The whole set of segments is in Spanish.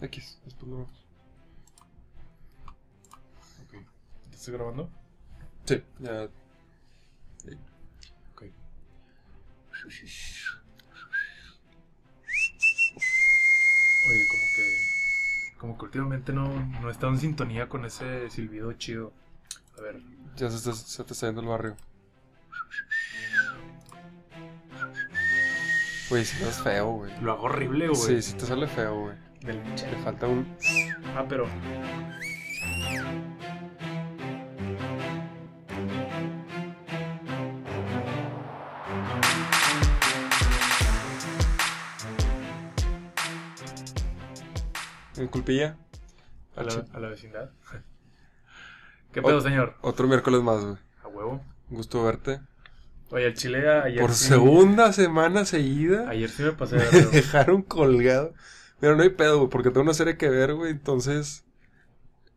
X, después lo vemos. Ok. ¿Te estoy grabando? Sí, ya. Ok. Oye, como que. Como que últimamente no, no he estado en sintonía con ese silbido chido. A ver. Ya se, está- se te está yendo el barrio. Güey, si es feo, güey. Lo hago horrible, güey. Sí, sí te sale feo, güey. Del Le falta un. Ah, pero. Un culpilla. A la, a la vecindad. ¿Qué pedo, señor? Otro miércoles más, güey. A huevo. Gusto verte. Oye, el chile ayer. Por sí- segunda semana seguida. Ayer sí me pasé de Me dejaron colgado. Pero no hay pedo, güey, porque tengo una serie que ver, güey. Entonces,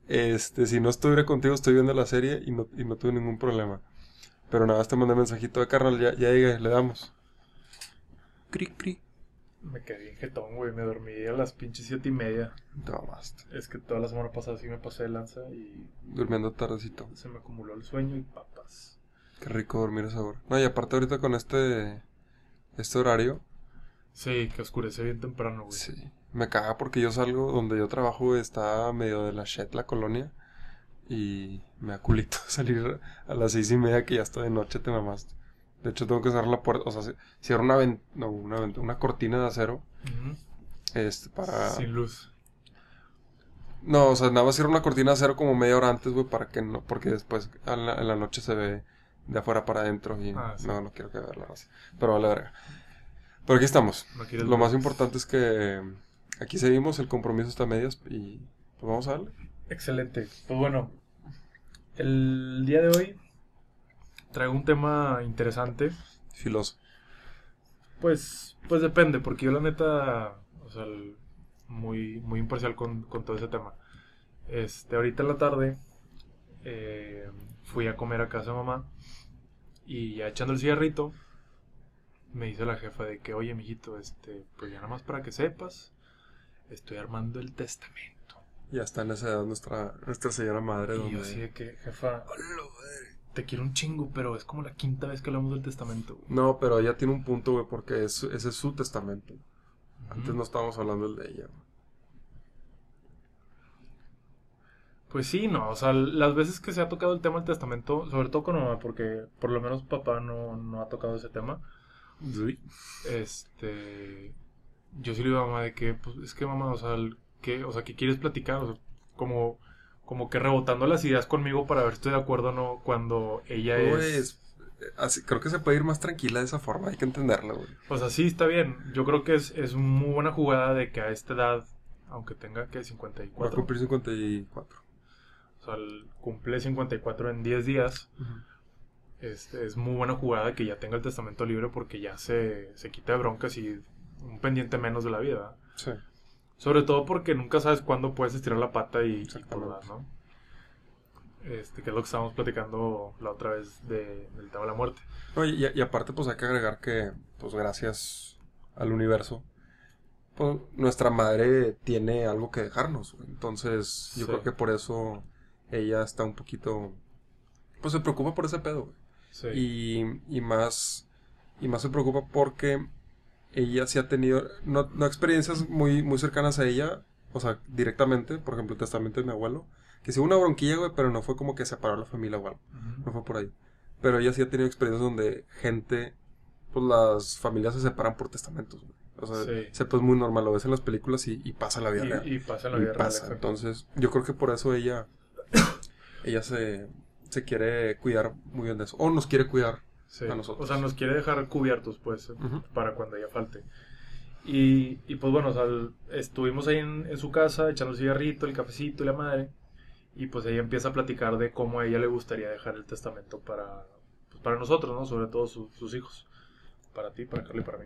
este, si no estuviera contigo, estoy viendo la serie y no, y no tuve ningún problema. Pero nada, más te mandé mensajito de carnal, ya, ya llegué, le damos. Cri, cri. Me quedé bien jetón, güey. Me dormí a las pinches siete y media. Te mamaste. Es que toda la semana pasada sí me pasé de lanza y Durmiendo tardecito. se me acumuló el sueño y papas. Qué rico dormir a esa hora. No, y aparte ahorita con este, este horario, Sí, que oscurece bien temprano, güey. sí. Me caga porque yo salgo, donde yo trabajo, está medio de la shit la colonia. Y me da culito salir a las seis y media que ya está de noche, te mamaste. De hecho, tengo que cerrar la puerta, o sea, ci- cierro una, ven- no, una, vent- una cortina de acero, este, para... Sin luz. No, o sea, nada más cierro una cortina de acero como media hora antes, güey, para que no, porque después en la, en la noche se ve de afuera para adentro y Ah, sí. no, no quiero que vea la raza. Pero vale verga. Pero aquí estamos. No Lo más importante es que aquí seguimos, el compromiso está a medias y pues vamos a darle. Excelente. Pues bueno, el día de hoy traigo un tema interesante. Filoso. Pues, pues depende, porque yo la neta, o sea, el- muy, muy imparcial con, con todo ese tema. Este, ahorita en la tarde eh, fui a comer a casa de mamá y ya echando el cigarrito me dice la jefa de que, oye, mijito, este, pues ya nada más para que sepas, estoy armando el testamento. Ya está en esa edad nuestra, nuestra señora madre. Y donde... yo así de que, jefa, te quiero un chingo, pero es como la quinta vez que hablamos del testamento. güey". No, pero ella tiene un punto, güey, porque es, ese es su testamento. Antes no estábamos hablando del de ella. güey. Pues sí, no, o sea, las veces que se ha tocado el tema del testamento, sobre todo con mamá, porque por lo menos papá no, no ha tocado ese tema, este, yo sí le digo a mamá de que, pues, es que mamá, o sea, ¿qué, o sea, ¿qué quieres platicar? O sea, como, como que rebotando las ideas conmigo para ver si estoy de acuerdo o no cuando ella Güey, es... así, creo que se puede ir más tranquila de esa forma, hay que entenderla, güey. O sea, sí, está bien. Yo creo que es, es muy buena jugada de que a esta edad, aunque tenga que Va a 54, cumplir 54. o sea, cumple 54 en 10 días, este, es muy buena jugada que ya tenga el testamento libre porque ya se, se quita de broncas y un pendiente menos de la vida. Sí. Sobre todo porque nunca sabes cuándo puedes estirar la pata y, y por ¿no? Este, que es lo que estábamos platicando la otra vez de- del tema de la muerte. No, y, y aparte, pues hay que agregar que, pues gracias al universo, pues nuestra madre tiene algo que dejarnos. Entonces, yo Sí. creo que por eso ella está un poquito, pues se preocupa por ese pedo, güey. Sí. Y, y más, y más se preocupa porque ella sí ha tenido, no, no experiencias muy, muy cercanas a ella, o sea, directamente, por ejemplo, el testamento de mi abuelo, que sí hubo una bronquilla, güey, pero no fue como que separó la familia o algo. No fue por ahí. Pero ella sí ha tenido experiencias donde gente, pues las familias se separan por testamentos, güey. O sea, Sí. se pues muy normal, lo ves en las películas y, y pasa la vida real. Y, y pasa la Y vida real. Entonces, yo creo que por eso ella, ella se, se quiere cuidar muy bien de eso. O nos quiere cuidar. Sí. a nosotros. O sea, nos quiere dejar cubiertos, pues, Ujú. para cuando ella falte. Y, y pues bueno, o sea, estuvimos ahí en, en su casa echando el cigarrito, el cafecito y la madre. Y pues ella empieza a platicar de cómo a ella le gustaría dejar el testamento para, pues, para nosotros, ¿no? Sobre todo su- sus hijos. Para ti, para Carla y para mí.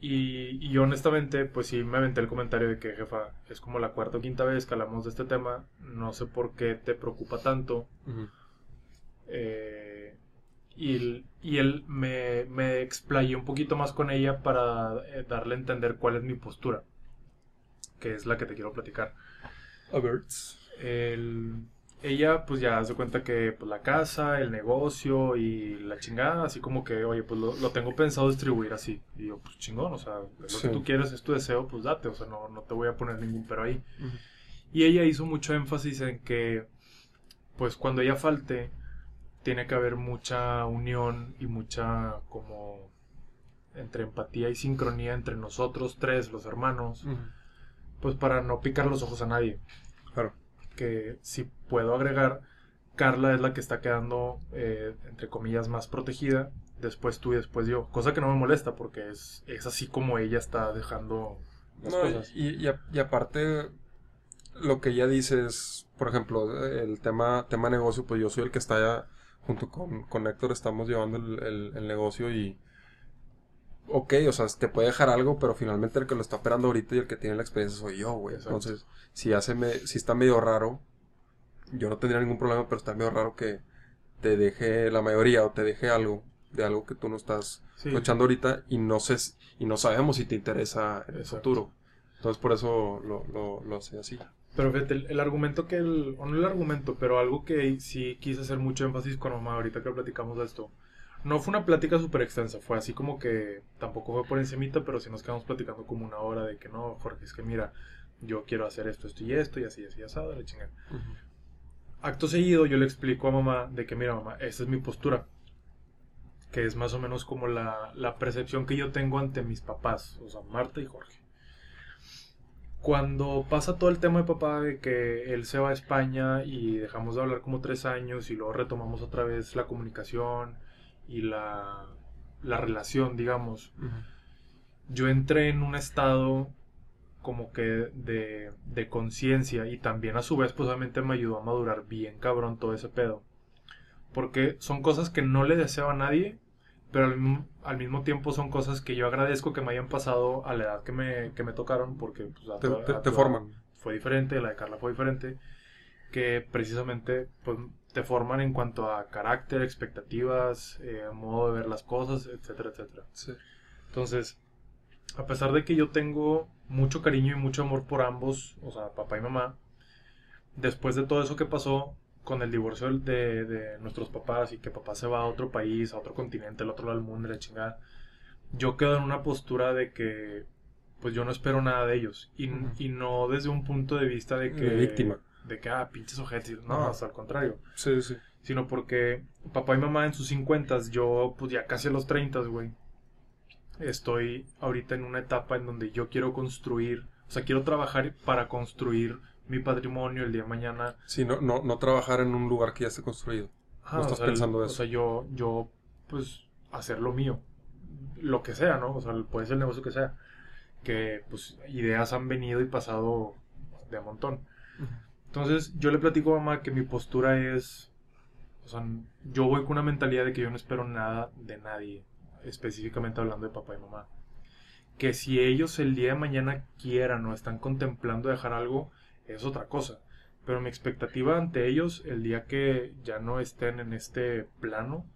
Y, y honestamente, pues sí me aventé el comentario de que, jefa, es como la cuarta o quinta vez que hablamos de este tema. No sé por qué te preocupa tanto. Eh, y, él- y él me, me explayé un poquito más con ella para eh, darle a entender cuál es mi postura. que es la que te quiero platicar. A ver. El, ella pues ya se cuenta que pues la casa, el negocio y la chingada, así como que, oye, pues lo, lo tengo pensado distribuir así. Y yo, pues chingón, o sea, lo Sí. que tú quieres, es tu deseo, pues date, o sea, no, no te voy a poner ningún pero ahí. Y ella hizo mucho énfasis en que, pues cuando ella falte, tiene que haber mucha unión y mucha como entre empatía y sincronía entre nosotros tres, los hermanos, pues para no picar los ojos a nadie. Claro. Que si puedo agregar, Carla es la que está quedando, eh, entre comillas, más protegida, después tú y después yo, cosa que no me molesta porque es, es así como ella está dejando las No, cosas. y, y, a- y aparte, lo que ella dice es, por ejemplo, el tema, tema negocio, pues yo soy el que está junto con, con Héctor, estamos llevando el, el- el negocio y... Ok, o sea, te puede dejar algo, pero finalmente el que lo está operando ahorita y el que tiene la experiencia soy yo, güey. Entonces, si hace me, si está medio raro, yo no tendría ningún problema, pero está medio raro que te deje la mayoría o te deje algo de algo que tú no estás Sí. aprovechando ahorita y no sé y no sabemos si te interesa en el Exacto. futuro. Entonces por eso lo, lo, lo hace así. Pero fíjate, el, el argumento que el, o no el argumento, pero algo que sí quise hacer mucho énfasis con mamá ahorita que platicamos de esto. No fue una plática súper extensa, fue así como que tampoco fue por encimita, pero sí nos quedamos platicando como una hora de que no, Jorge, es que mira, yo quiero hacer esto, esto y esto, y así, así, asado, la chingada. Acto seguido yo le explico a mamá de que mira mamá, esta es mi postura. Que es más o menos como la, la percepción que yo tengo ante mis papás, o sea, Marta y Jorge. Cuando pasa todo el tema de papá de que él se va a España y dejamos de hablar como tres años y luego retomamos otra vez la comunicación y la, la relación, digamos, yo entré en un estado como que de, de conciencia y también a su vez pues obviamente me ayudó a madurar bien cabrón todo ese pedo. Porque son cosas que no le deseo a nadie, pero al, mismo- al mismo tiempo son cosas que yo agradezco que me hayan pasado a la edad que me, que me tocaron porque pues, a Te, tu- te- a te tu- forman. fue diferente, la de Carla fue diferente, que precisamente pues, te forman en cuanto a carácter, expectativas, eh, modo de ver las cosas, etcétera, etcétera. Sí. Entonces, a pesar de que yo tengo mucho cariño y mucho amor por ambos, o sea, papá y mamá, después de todo eso que pasó con el divorcio de, de nuestros papás y que papá se va a otro país, a otro continente, al otro lado del mundo, la chingada, yo quedo en una postura de que pues yo no espero nada de ellos y, y no desde un punto de vista de que De víctima. de que ah pinches ojetes no Ajá. hasta al contrario Sí, sí. sino porque papá y mamá en sus 50, yo pues ya casi a los 30, güey. Estoy ahorita en una etapa en donde yo quiero construir, o sea, quiero trabajar para construir mi patrimonio el día de mañana. Sí, no, no, no trabajar en un lugar que ya esté construido. Ajá, No o estás sea, el- pensando O eso. sea, yo, yo, pues, hacer lo mío. Lo que sea, ¿no? O sea, puede ser el negocio que sea. Que, pues, ideas han venido y pasado de a montón. Entonces, yo le platico a mamá que mi postura es. O sea, yo voy con una mentalidad de que yo no espero nada de nadie. Específicamente hablando de papá y mamá. Que si ellos el día de mañana quieran o están contemplando dejar algo, es otra cosa. Pero mi expectativa ante ellos, el día que ya no estén en este plano,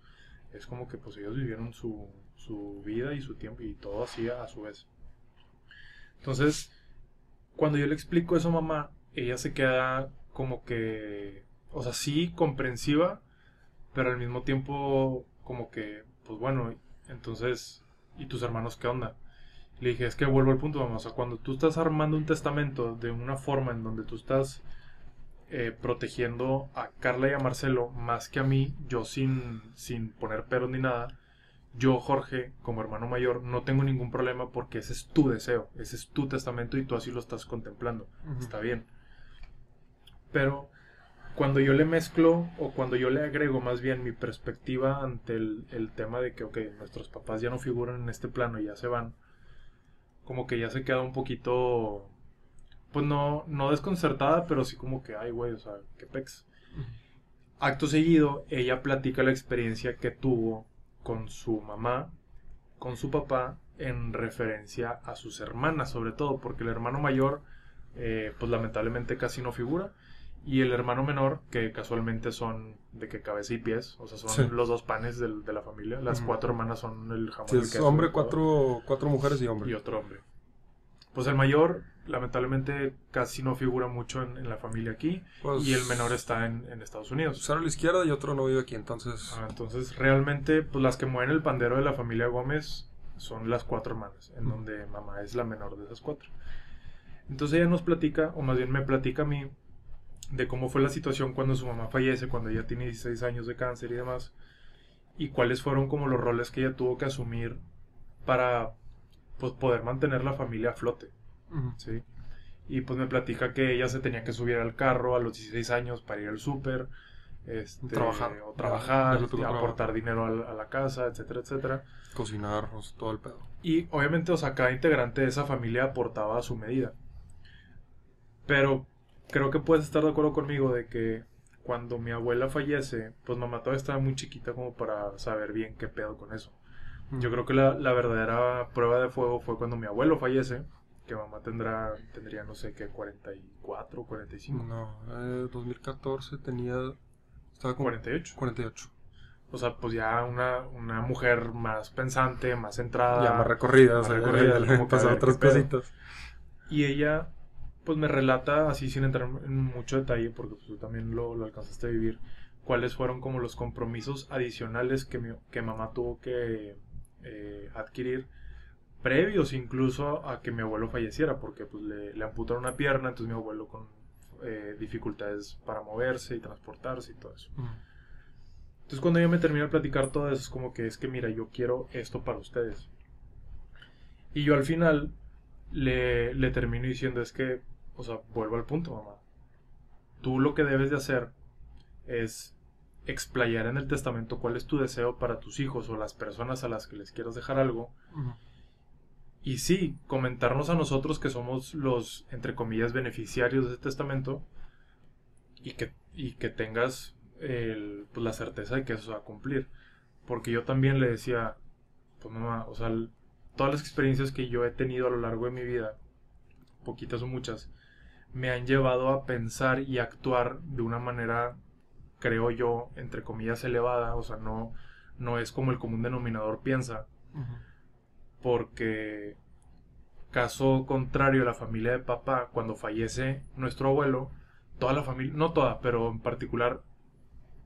es como que pues ellos vivieron su, su vida y su tiempo y todo así a su vez. Entonces, cuando yo le explico eso a mamá, ella se queda como que, o sea, sí comprensiva, pero al mismo tiempo como que, pues bueno, entonces, ¿y tus hermanos qué onda? Le dije, es que vuelvo al punto, mamá, o sea, cuando tú estás armando un testamento de una forma en donde tú estás eh, protegiendo a Carla y a Marcelo más que a mí, yo sin, sin poner peros ni nada, yo, Jorge, como hermano mayor, no tengo ningún problema porque ese es tu deseo, ese es tu testamento y tú así lo estás contemplando. Está bien. Pero cuando yo le mezclo o cuando yo le agrego más bien mi perspectiva ante el, el tema de que, ok, nuestros papás ya no figuran en este plano y ya se van, como que ya se queda un poquito, pues no, no desconcertada, pero sí como que, ay, güey, o sea, qué pex. Acto seguido, ella platica la experiencia que tuvo con su mamá, con su papá, en referencia a sus hermanas, sobre todo, porque el hermano mayor, eh, pues lamentablemente casi no figura, y el hermano menor, que casualmente son de que cabeza y pies, o sea, son Sí. los dos panes de la familia, las cuatro hermanas son el jamón Sí, y el es queso hombre, cuatro, cuatro mujeres y hombre. y otro hombre. Pues el mayor, lamentablemente casi no figura mucho en, en la familia aquí Pues, y el menor está en, en Estados Unidos. Cero a la izquierda y otro no vive aquí, entonces. Ah, entonces, realmente, pues las que mueven el pandero de la familia Gómez son las cuatro hermanas, en donde mamá es la menor de esas cuatro. Entonces ella nos platica, o más bien me platica a mí, de cómo fue la situación cuando su mamá fallece, cuando ella tiene 16 años de cáncer y demás, y cuáles fueron como los roles que ella tuvo que asumir para pues, poder mantener la familia a flote. ¿sí? Y pues me platica que ella se tenía que subir al carro a los 16 años para ir al súper, este, Trabajar. o trabajar, ya tocó aportar dinero a, la casa, etcétera, etcétera. Cocinar, o sea, todo el pedo. Y obviamente, o sea, cada integrante de esa familia aportaba a su medida. Pero creo que puedes estar de acuerdo conmigo de que cuando mi abuela fallece, pues mamá todavía estaba muy chiquita como para saber bien qué pedo con eso. Yo creo que la, la verdadera prueba de fuego fue cuando mi abuelo fallece, que mamá tendrá, tendría no sé qué, 44, 45, No, eh, 2014 tenía. Estaba como 48. 48. O sea, pues ya una, una mujer más pensante, más centrada. ya más recorrida, más sea, ya- recorrida, ya le como otras cositas. Y ella, pues me relata, así sin entrar en mucho detalle, porque pues, tú también lo, lo alcanzaste a vivir, cuáles fueron como los compromisos adicionales que, mi- que mamá tuvo que eh, adquirir, previos incluso a que mi abuelo falleciera, porque pues le, le amputaron una pierna, entonces mi abuelo con eh, dificultades para moverse y transportarse y todo eso. Ujú. Entonces cuando ella me termina de platicar todo eso, es como que es que mira, yo quiero esto para ustedes. Y yo al final le, le termino diciendo es que, o sea, vuelvo al punto, mamá. Tú lo que debes de hacer es explayar en el testamento cuál es tu deseo para tus hijos o las personas a las que les quieras dejar algo. Y sí, comentarnos a nosotros que somos los, entre comillas, beneficiarios de ese testamento y que, y que tengas el- pues, la certeza de que eso se va a cumplir. Porque yo también le decía, pues mamá, o sea, todas las experiencias que yo he tenido a lo largo de mi vida, poquitas o muchas, me han llevado a pensar y actuar de una manera, creo yo, entre comillas, elevada. O sea, no, no es como el común denominador piensa porque caso contrario a la familia de papá, cuando fallece nuestro abuelo, toda la familia, no toda, pero en particular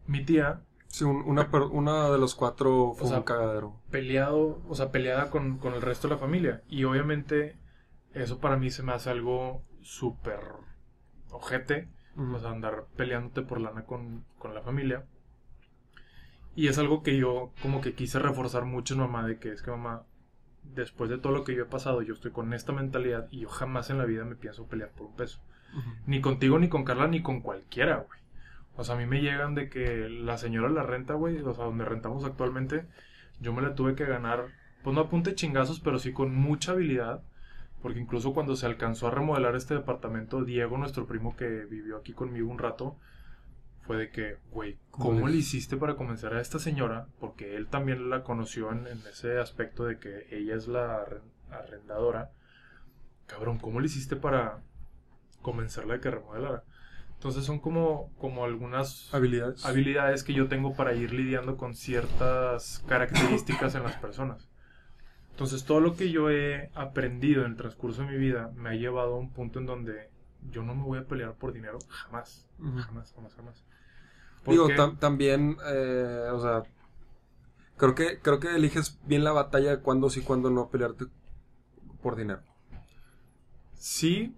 mi tía, Sí, un- una, una de los cuatro fue O sea, un cagadero. peleado, o sea, peleada con, con el resto de la familia. Y obviamente eso para mí se me hace algo súper ojete, o sea, andar peleándote por lana con, con la familia. Y es algo que yo como que quise reforzar mucho en mamá, de que es que mamá, después de todo lo que yo he pasado, yo estoy con esta mentalidad y yo jamás en la vida me pienso pelear por un peso. Ni contigo, ni con Carla, ni con cualquiera, güey. O sea, a mí me llegan de que la señora la renta, güey, o sea, donde rentamos actualmente, yo me la tuve que ganar, pues no apunte chingazos, pero sí con mucha habilidad. Porque incluso cuando se alcanzó a remodelar este departamento, Diego, nuestro primo que vivió aquí conmigo un rato, fue de que, güey, ¿cómo ¿Cómo le hiciste para convencer a esta señora? Porque él también la conoció en, en ese aspecto de que ella es la arren- arrendadora. Cabrón, ¿cómo le hiciste para convencerla de que remodelara? Entonces son como, como algunas Habilidades. habilidades que yo tengo para ir lidiando con ciertas características en las personas. Entonces todo lo que yo he aprendido en el transcurso de mi vida me ha llevado a un punto en donde yo no me voy a pelear por dinero jamás, jamás, jamás, jamás. Digo, tam- también, eh, o sea, creo que, creo que eliges bien la batalla de cuándo sí, cuándo no pelearte por dinero. Sí,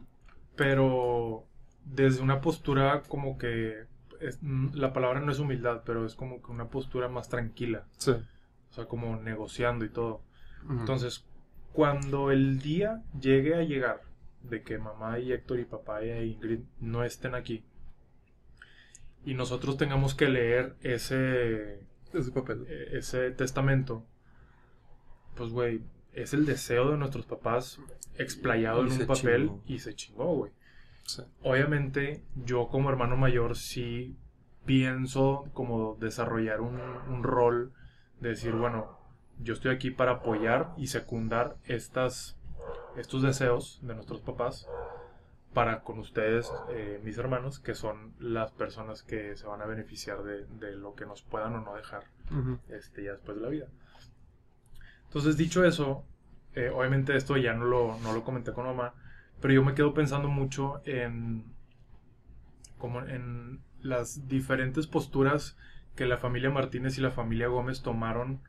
pero desde una postura como que es- mm, la palabra no es humildad, pero es como que una postura más tranquila, Sí. o sea, como negociando y todo. Entonces, cuando el día llegue a llegar de que mamá y Héctor y papá y Ingrid no estén aquí y nosotros tengamos que leer ese Ese papel. eh, ese testamento, pues güey, es el deseo de nuestros papás explayado Y en un papel chingó. y se chingó, güey. Sí. Obviamente, yo como hermano mayor sí pienso como desarrollar un, un rol de decir, bueno, yo estoy aquí para apoyar y secundar estas, estos deseos de nuestros papás para con ustedes, eh, mis hermanos, que son las personas que se van a beneficiar de, de lo que nos puedan o no dejar este, ya después de la vida. Entonces, dicho eso, eh, obviamente esto ya no lo, no lo comenté con mamá, Pero yo me quedo pensando mucho en. como en las diferentes posturas que la familia Martínez y la familia Gómez tomaron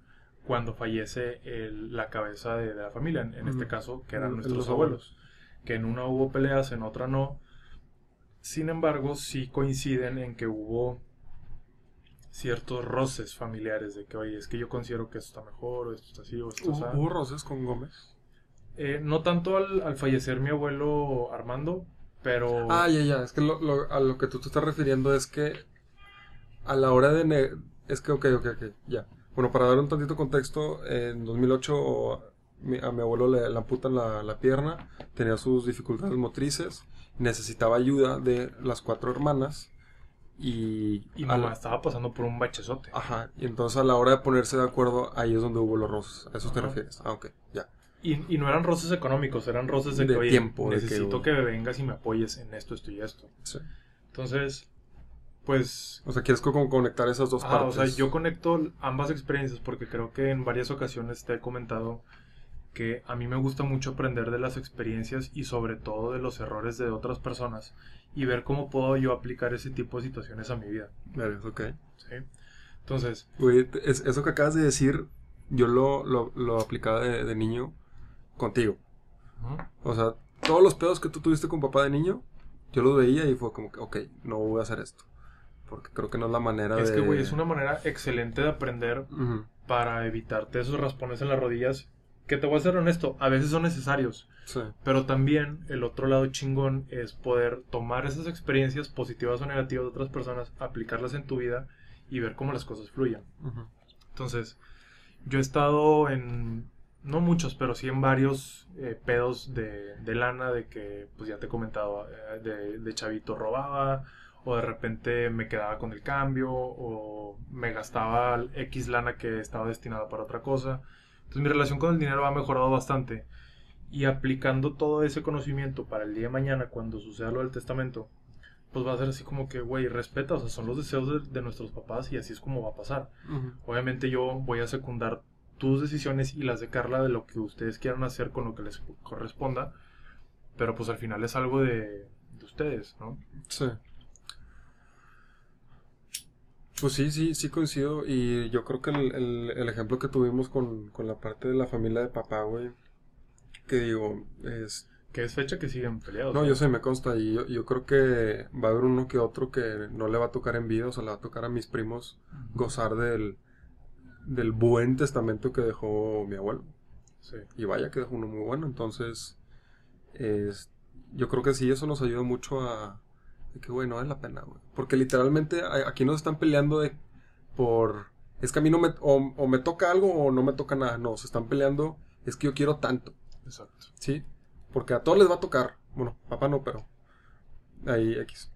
cuando fallece el- la cabeza de, de la familia, en, en este caso, que eran El- nuestros los abuelos. Que en una hubo peleas, en otra no. Sin embargo, sí coinciden en que hubo ciertos roces familiares de que, oye, es que yo considero que esto está mejor, o esto está así, o esto ¿Hubo, está... hubo roces con Gómez? Eh, no tanto al, al fallecer mi abuelo Armando, pero... Ah, ya, ya. Es que lo, lo- a lo que tú te estás refiriendo es que a la hora de... ne- Es que, ok, ok, ok, ya. Bueno, para dar un tantito contexto, en 2008 mi- a mi abuelo le, le amputan la, la pierna, tenía sus dificultades motrices, necesitaba ayuda de las cuatro hermanas y... y mamá la- estaba pasando por un bachezote. Ajá, y entonces a la hora de ponerse de acuerdo, ahí es donde hubo los roces. ¿A eso te Ajá. refieres? Ah, ok, ya. Y, y no eran roces económicos, eran roces de, De que, oye, tiempo, de que- necesito que, me vengas y me apoyes en esto, esto y esto. Sí. Entonces, pues... O sea, quieres como conectar esas dos ah, o partes. sea, yo conecto ambas experiencias porque creo que en varias ocasiones te he comentado que a mí me gusta mucho aprender de las experiencias y sobre todo de los errores de otras personas y ver cómo puedo yo aplicar ese tipo de situaciones a mi vida. Vergas, ok. ¿sí? Entonces, es- eso que acabas de decir, yo lo, lo, lo aplicaba de, de niño contigo. O sea, todos los pedos que tú tuviste con papá de niño, yo los veía y fue como que, ok, no voy a hacer esto. Porque creo que no es la manera es de... que, güey, es una manera excelente de aprender para evitarte esos raspones en las rodillas que te voy a ser honesto, a veces son necesarios. Sí. Pero también el otro lado chingón es poder tomar esas experiencias positivas o negativas de otras personas, aplicarlas en tu vida y ver cómo las cosas fluyen. Entonces, yo he estado en, no muchos, pero sí en varios eh, pedos de, de lana, de que, pues ya te he comentado, eh, de, de chavito robaba, o de repente me quedaba con el cambio, o me gastaba X lana que estaba destinada para otra cosa. Entonces mi relación con el dinero ha mejorado bastante. Y aplicando todo ese conocimiento para el día de mañana, cuando suceda lo del testamento, pues va a ser así como que, güey, respeta, o sea, son los deseos de, de nuestros papás y así es como va a pasar. Obviamente yo voy a secundar tus decisiones y las de Carla de lo que ustedes quieran hacer con lo que les corresponda, pero pues al final es algo de, de ustedes, ¿no? Sí. Pues sí, sí, sí coincido. Y yo creo que el, el- el ejemplo que tuvimos con, con la parte de la familia de papá, güey, que digo, es... Que es fecha que siguen peleados. No, yo sé, me consta. Y yo, yo creo que va a haber uno que otro que no le va a tocar en vida, o sea, le va a tocar a mis primos gozar del, del buen testamento que dejó mi abuelo. Sí. Y vaya que dejó uno muy bueno. Entonces, es- yo creo que sí, eso nos ayuda mucho a... de que, güey, no vale la pena, güey. Porque literalmente aquí nos están peleando de... por... Es que a mí no me... O, o me toca algo o no me toca nada. No, se están peleando. Es que yo quiero tanto, Exacto. ¿sí? Porque a todos les va a tocar. Bueno, papá no, pero... Ahí X.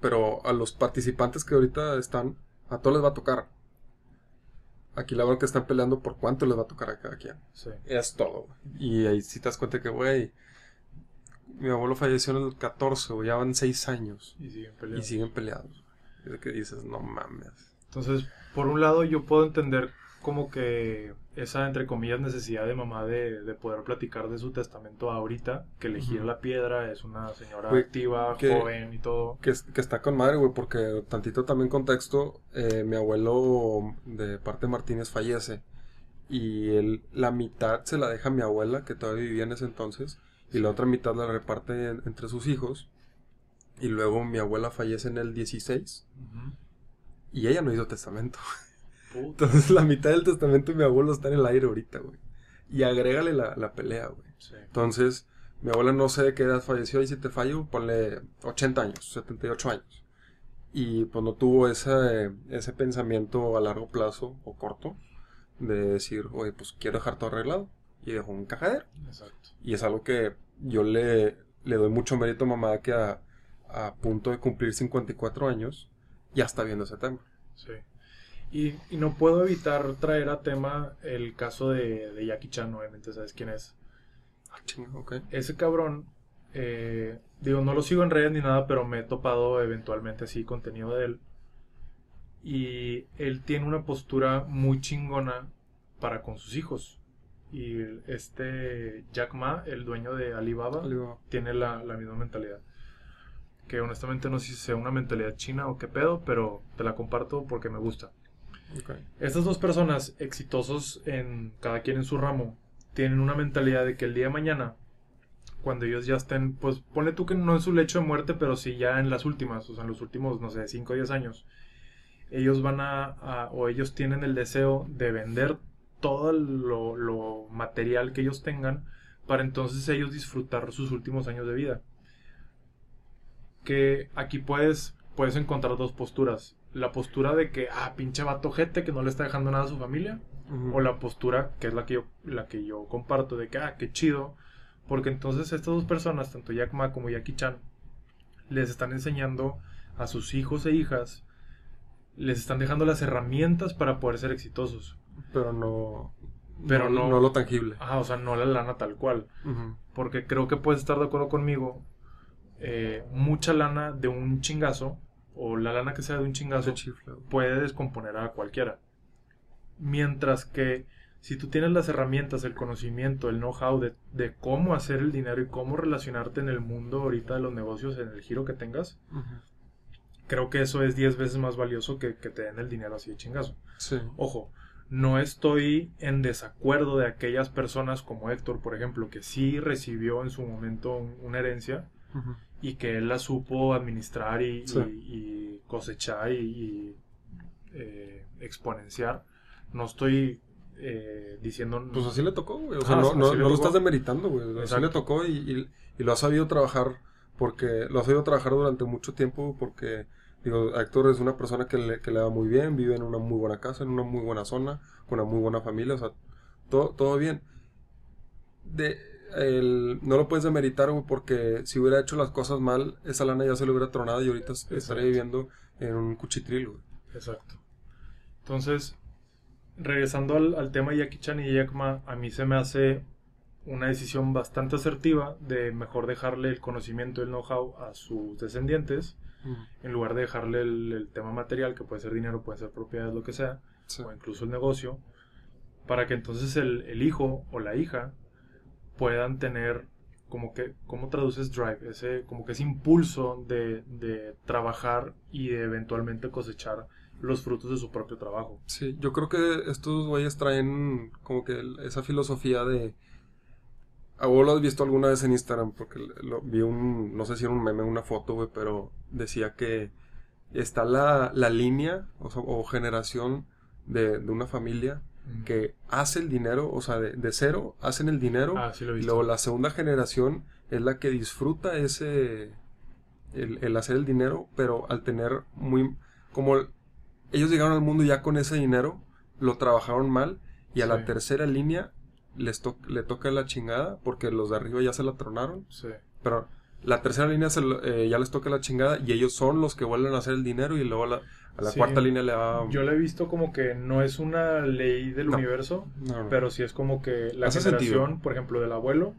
Pero a los participantes que ahorita están, a todos les va a tocar. Aquí la verdad que están peleando por cuánto les va a tocar a cada quien. Sí. Es todo. Y ahí sí te das cuenta que, güey, mi abuelo falleció en el 14, güey, ya van 6 años. Y siguen Y peleados. siguen peleados. Es que dices, no mames. Entonces, por un lado yo puedo entender como que esa, entre comillas, necesidad de mamá de, de poder platicar de su testamento ahorita, que Ujú. la piedra, es una señora Güey, activa, que- joven y todo. Que está con madre, güey, porque tantito también contexto, eh, mi abuelo de parte de Martínez fallece. Y él, la mitad se la deja a mi abuela, que todavía vivía en ese entonces, y la otra mitad la reparte en- entre sus hijos. Y luego mi abuela fallece en el 16, Ujú. y ella no hizo testamento. Puta. Entonces la mitad del testamento de mi abuelo está en el aire ahorita, güey. Y agrégale la, la pelea, güey. Sí. Entonces, mi abuela no sé de qué edad falleció, y si te fallo, ponle 80 años, 78 años. Y pues no tuvo ese, ese pensamiento a largo plazo o corto de decir, oye, pues quiero dejar todo arreglado. Y dejó un cajadero. Exacto. Y es algo que yo le, le doy mucho mérito a mamá que a, a punto de cumplir 54 años ya está viendo ese tema. Sí. Y, y no puedo evitar traer a tema el caso de, de Jackie Chan, obviamente sabes quién es. Ah, ok. Ese cabrón, eh, digo, no lo sigo en redes ni nada, pero me he topado eventualmente así contenido de él. Y él tiene una postura muy chingona para con sus hijos. Y este Jack Ma, el dueño de Alibaba, Alibaba. tiene la, la misma mentalidad. Que honestamente no sé si sea una mentalidad china o qué pedo, pero te la comparto porque me gusta. Ok. Estas dos personas exitosos en cada quien en su ramo tienen una mentalidad de que el día de mañana, cuando ellos ya estén, pues ponle tú que no en su lecho de muerte, pero sí ya en las últimas, o sea, en los últimos, no sé, 5 o 10 años, ellos van a, a- o ellos tienen el deseo de vender todo lo, lo material que ellos tengan para entonces ellos disfrutar sus últimos años de vida. Que aquí puedes, puedes encontrar dos posturas. La postura de que, ah, pinche vato jete que no le está dejando nada a su familia. O la postura que es la que yo, la que yo comparto de que, ah, qué chido. Porque entonces estas dos personas, tanto Jack Ma como Jackie Chan, les están enseñando a sus hijos e hijas, les están dejando las herramientas para poder ser exitosos. Pero no. Pero no- No lo tangible. Ah, o sea, no la lana tal cual. Porque creo que puedes estar de acuerdo conmigo. eh, mucha lana de un chingazo, o la lana que sea de un chingazo, puede descomponer a cualquiera. Mientras que si tú tienes las herramientas, el conocimiento, el know-how de, de cómo hacer el dinero y cómo relacionarte en el mundo ahorita de los negocios, en el giro que tengas, creo que eso es 10 veces más valioso que, que te den el dinero así de chingazo. Sí. Ojo, no estoy en desacuerdo de aquellas personas como Héctor, por ejemplo, que sí recibió en su momento un- una herencia y que él la supo administrar y, Sí. y- y cosechar y, y, eh, exponenciar. No estoy eh, diciendo... Pues así le tocó, güey. O sea, Ah, no, no, así lo estás demeritando, güey. Así Exacto. le tocó y, y, y lo ha sabido trabajar porque lo ha sabido trabajar durante mucho tiempo porque, digo, Héctor es una persona que le, que le va muy bien, vive en una muy buena casa, en una muy buena zona, con una muy buena familia, o sea, todo, todo bien. De, el, no lo puedes demeritar, güey, porque si hubiera hecho las cosas mal, esa lana ya se le hubiera tronado y ahorita estaría viviendo en un cuchitril, güey. Exacto. Entonces, regresando al, al tema de Jackie Chan y Jack Ma, a mí se me hace una decisión bastante asertiva de mejor dejarle el conocimiento el know-how a sus descendientes en lugar de dejarle el, el tema material, que puede ser dinero, puede ser propiedades, lo que sea, Sí. o incluso el negocio, para que entonces el, el hijo o la hija puedan tener como que, ¿cómo traduces drive? Ese, como que ese impulso de, de trabajar y de eventualmente cosechar los frutos de su propio trabajo. Sí, yo creo que estos güeyes traen como que esa filosofía de... A vos lo has visto alguna vez en Instagram, porque lo, vi un, no sé si era un meme, una foto, güey, pero decía que está la, la línea o, sea, o generación de, de una familia que hace el dinero, o sea, de, de cero hacen el dinero, Ah, sí lo he y visto. luego la segunda generación es la que disfruta ese, el, el hacer el dinero, pero al tener muy, como ellos llegaron al mundo ya con ese dinero, lo trabajaron mal, y a la tercera línea les to- le toca la chingada, porque los de arriba ya se la tronaron, Sí. pero la tercera línea se lo- eh, ya les toca la chingada, y ellos son los que vuelven a hacer el dinero, y luego a la, a la Sí. cuarta línea le va... Yo lo he visto como que no es una ley del No. universo, No, no. pero sí es como que la Hace generación, sentido. por ejemplo, del abuelo,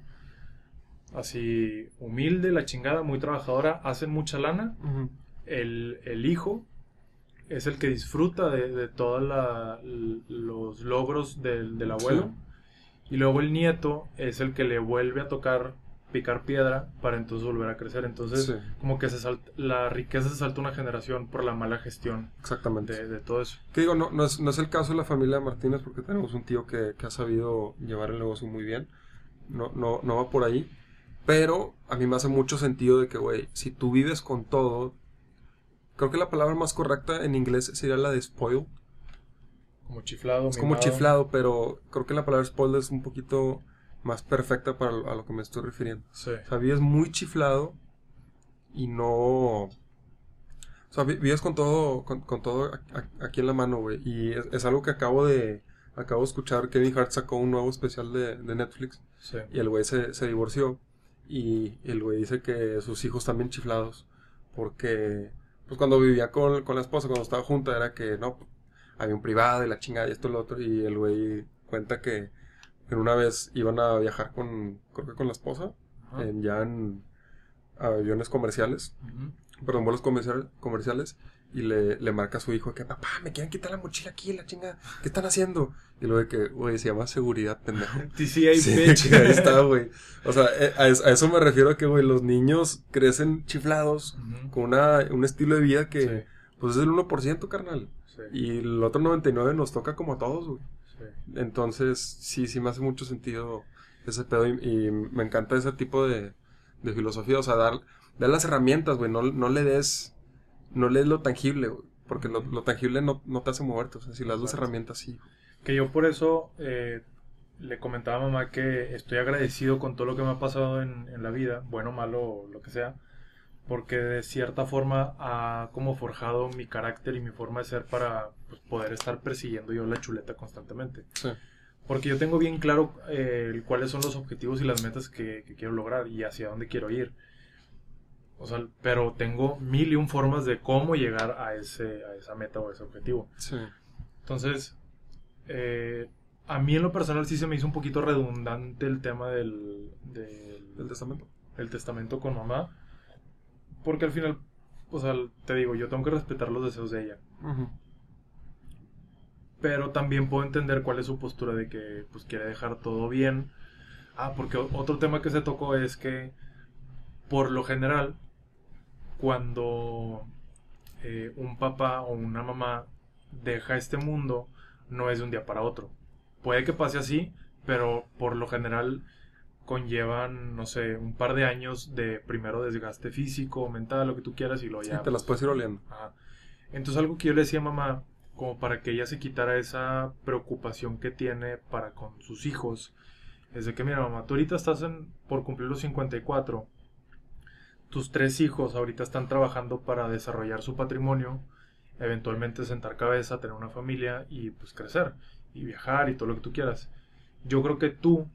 así humilde, la chingada, muy trabajadora, hacen mucha lana. El, el hijo es el que disfruta de, de todos los logros del, del abuelo. Y luego el nieto es el que le vuelve a tocar picar piedra para entonces volver a crecer. Entonces, Sí. como que se salta- la riqueza se salta una generación por la mala gestión Exactamente. de, de todo eso. Que digo, no, no, es, no es el caso de la familia Martínez porque tenemos un tío que, que ha sabido llevar el negocio muy bien. No, no, no va por ahí. Pero a mí me hace mucho sentido de que, güey, si tú vives con todo, creo que la palabra más correcta en inglés sería la de spoil. Como chiflado. Es como chiflado, pero creo que la palabra spoil es un poquito más perfecta para lo- a lo que me estoy refiriendo. Sí. O sea, vives muy chiflado y no... O sea, vi- vives con todo, con, con todo aquí en la mano, güey. Y es, es algo que acabo de... Acabo de escuchar. Kevin Hart sacó un nuevo especial de, de Netflix. Sí. Y el güey se, se divorció. Y el güey dice que sus hijos también chiflados. Porque, pues cuando vivía con, con la esposa, cuando estaba junta, era que, no, un privado y la chingada y esto y lo otro. Y el güey cuenta que en una vez iban a viajar con, creo que con la esposa en- ya en aviones comerciales. Perdón, vuelos comercial- comerciales y le, le marca a su hijo que, papá, me quieren quitar la mochila aquí, la chinga, ¿qué están haciendo? Y luego de que, güey, se llama seguridad, pendejo. TCA, Sí, que ahí está, güey. O sea, eh, a, es- a eso me refiero a que, güey, los niños crecen chiflados con una, un estilo de vida que, Sí, pues, es el 1%, carnal. Sí, Y el otro 99% nos toca como a todos, güey. sí. Entonces, sí, sí me hace mucho sentido ese pedo y, y me encanta ese tipo de, de filosofía. O sea, dar, dar las herramientas, güey. No, no le des, no le des lo tangible, güey. Porque lo, lo tangible no, no te hace moverte. O sea, si le das las herramientas, sí. Que yo por eso eh, le comentaba a mamá que estoy agradecido con todo lo que me ha pasado en, en la vida, bueno, malo, lo que sea, porque de cierta forma ha como forjado mi carácter y mi forma de ser para pues, poder estar persiguiendo yo la chuleta constantemente. Sí. Porque yo tengo bien claro eh, cuáles son los objetivos y las metas que, que quiero lograr y hacia dónde quiero ir. O sea, pero tengo mil y un formas de cómo llegar a, ese, a esa meta o a ese objetivo. Sí. Entonces, eh, a mí en lo personal sí se me hizo un poquito redundante el tema del, del, El testamento. del testamento con mamá. Porque al final, o sea, te digo, yo tengo que respetar los deseos de ella. Pero también puedo entender cuál es su postura de que pues quiere dejar todo bien. Ah, porque otro tema que se tocó es que por lo general cuando eh, un papá o una mamá deja este mundo no es de un día para otro. Puede que pase así, pero por lo general conllevan, no sé, un par de años de primero desgaste físico, mental, lo que tú quieras y Sí, ya te las pues, puedes ir oliendo. Ajá. Entonces algo que yo le decía a mamá, como para que ella se quitara esa preocupación que tiene para con sus hijos, es de que, mira mamá, tú ahorita estás en, por cumplir los 54, tus tres hijos ahorita están trabajando para desarrollar su patrimonio, eventualmente sentar cabeza, tener una familia y pues crecer y viajar y todo lo que tú quieras. Yo creo que tú,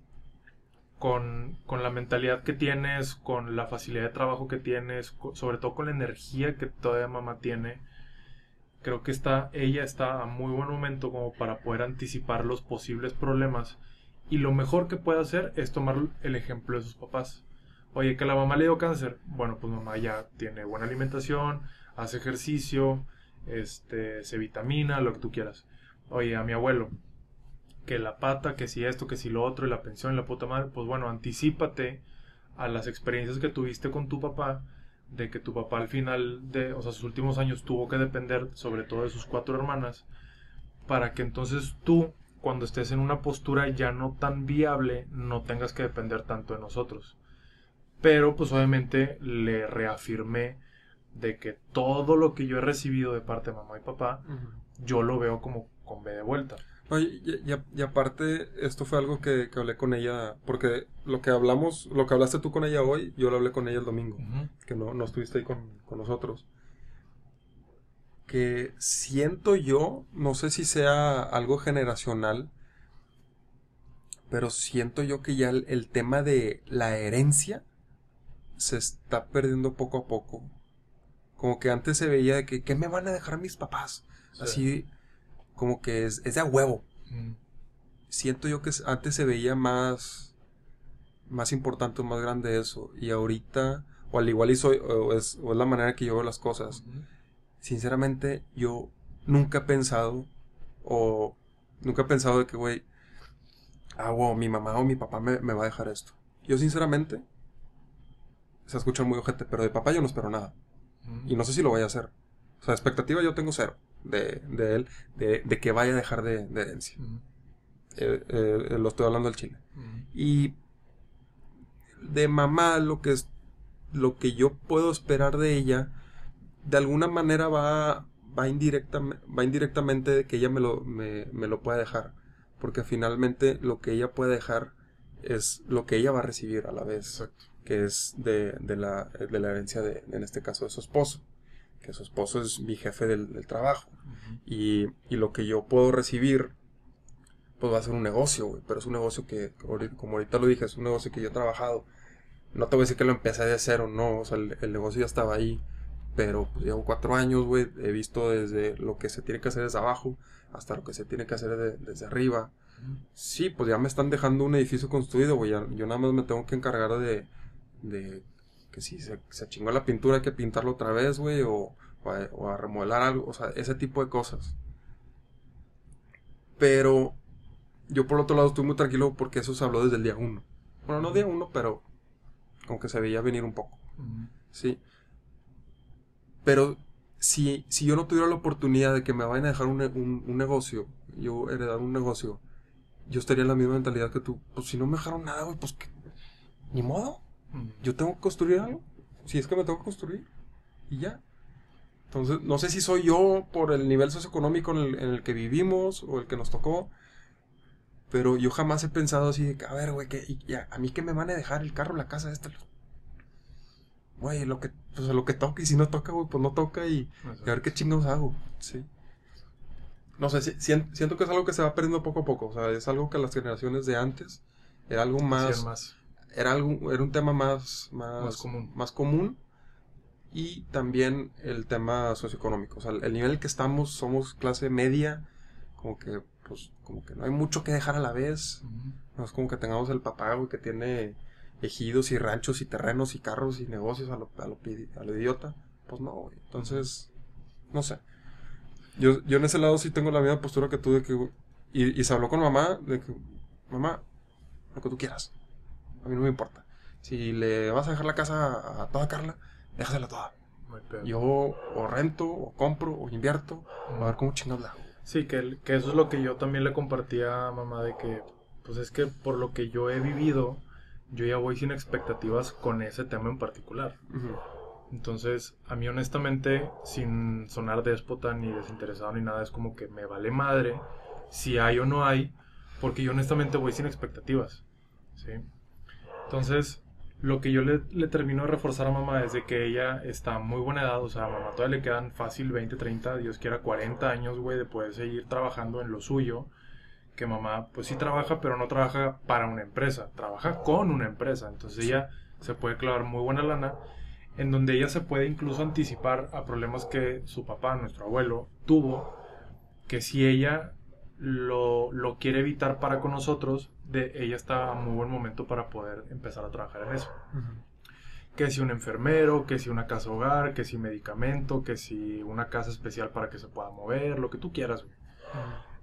con, con la mentalidad que tienes, con la facilidad de trabajo que tienes, sobre todo con la energía que todavía mamá tiene, creo que está, ella está a muy buen momento como para poder anticipar los posibles problemas. Y lo mejor que puede hacer es tomar el ejemplo de sus papás. Oye, que la mamá le dio cáncer. Bueno, pues mamá ya tiene buena alimentación, hace ejercicio, este, se vitamina, lo que tú quieras. Oye, a mi abuelo, que la pata, que si esto, que si lo otro, y la pensión, y la puta madre, pues bueno, anticipate a las experiencias que tuviste con tu papá, de que tu papá al final de, o sea, sus últimos años tuvo que depender sobre todo de sus cuatro hermanas, para que entonces tú, cuando estés en una postura ya no tan viable, no tengas que depender tanto de nosotros. Pero pues obviamente le reafirmé de que todo lo que yo he recibido de parte de mamá y papá, yo lo veo como con B de vuelta. Oye, y, y- y aparte, esto fue algo que, que hablé con ella, porque lo que hablamos, lo que hablaste tú con ella hoy, yo lo hablé con ella el domingo, que no, no estuviste ahí con, con nosotros. Que siento yo, no sé si sea algo generacional, pero siento yo que ya el, el tema de la herencia se está perdiendo poco a poco. Como que antes se veía de que, ¿qué me van a dejar mis papás? Así, como que es, es de a huevo. Mm. Siento yo que es- antes se veía más, más importante o más grande eso. Y ahorita, o al igual y soy, o es, o es la manera que yo veo las cosas. Sinceramente, yo nunca he pensado, o nunca he pensado de que, güey, ah, wow, mi mamá o mi papá me, me va a dejar esto. Yo, sinceramente, se escucha muy ojete, pero de papá yo no espero nada. Mm. Y no sé si lo vaya a hacer. O sea, expectativa yo tengo cero de, de él, de, de que vaya a dejar de, de herencia. Eh, eh, lo estoy hablando del Chile. Y de mamá, lo que es lo que yo puedo esperar de ella, de alguna manera va, va, indirecta, va indirectamente de que ella me lo, me, me lo pueda dejar. Porque finalmente lo que ella puede dejar es lo que ella va a recibir a la vez Exacto. que es de, de la, de la herencia de, en este caso, de su esposo. Que su esposo es mi jefe del, del trabajo. Y, y lo que yo puedo recibir, pues va a ser un negocio, güey. Pero es un negocio que, como ahorita lo dije, es un negocio que yo he trabajado. No te voy a decir que lo empecé de cero, no. O sea, el, el negocio ya estaba ahí. Pero pues llevo cuatro años, güey. He visto desde lo que se tiene que hacer desde abajo hasta lo que se tiene que hacer de- desde arriba. Sí, pues ya me están dejando un edificio construido, güey. Yo nada más me tengo que encargar de, de que si se, se chingó la pintura hay que pintarlo otra vez, güey, o, o, a, o a remodelar algo, o sea, ese tipo de cosas. Pero yo por otro lado estoy muy tranquilo porque eso se habló desde el día uno. Bueno, no día uno, pero como que se veía venir un poco, Ujú. ¿sí? Pero si, si yo no tuviera la oportunidad de que me vayan a dejar un, un- un negocio, yo heredar un negocio, yo estaría en la misma mentalidad que tú. Pues si no me dejaron nada, güey, pues que... Ni modo. Yo tengo que construir algo. Si es que me tengo que construir. Y ya. Entonces, no sé si soy yo por el nivel socioeconómico en el, en el que vivimos o el que nos tocó. Pero yo jamás he pensado así de que, a ver, güey, que, a, mí que me van a dejar el carro, la casa, esta. Güey, lo que, pues lo que toque. Y si no toca, güey, pues no toca. Y, y a ver qué chingados hago. Sí. No sé, si- sien- siento que es algo que se va perdiendo poco a poco. O sea, es algo que las generaciones de antes era algo más. Era algo, era un tema más, más, Más común. más común. Y también el tema socioeconómico. O sea, el nivel en el que estamos, somos clase media, como que, pues, como que no hay mucho que dejar a la vez. No es como que tengamos el papá, que tiene ejidos y ranchos y terrenos y carros y negocios a lo, a lo, a lo idiota. Pues no, güey. Entonces, no sé. Yo, yo en ese lado sí tengo la misma postura que tú de que... Y, y se habló con mamá de que, mamá, lo que tú quieras. A mí no me importa. Si le vas a dejar la casa a, toda Carla, déjasela toda. Yo o rento, o compro, o invierto, a ver cómo chingados la. Sí, que, que eso es lo que yo también le compartía a mamá de que, pues es que por lo que yo he vivido, yo ya voy sin expectativas con ese tema en particular. Entonces, a mí honestamente, sin sonar déspota ni desinteresado ni nada, es como que me vale madre si hay o no hay, porque yo honestamente voy sin expectativas. ¿sí? Entonces, lo que yo le, le termino de reforzar a mamá es de que ella está muy buena edad, o sea, a mamá todavía le quedan fácil 20, 30, Dios quiera 40 años, güey, de poder seguir trabajando en lo suyo. Que mamá, pues sí trabaja, pero no trabaja para una empresa, trabaja con una empresa. Entonces ella se puede clavar muy buena lana en donde ella se puede incluso anticipar a problemas que su papá, nuestro abuelo, tuvo, que si ella lo, lo quiere evitar para con nosotros, de, ella está a muy buen momento para poder empezar a trabajar en eso. Ujú. Que si un enfermero, que si una casa hogar, que si medicamento, que si una casa especial para que se pueda mover, lo que tú quieras. güey.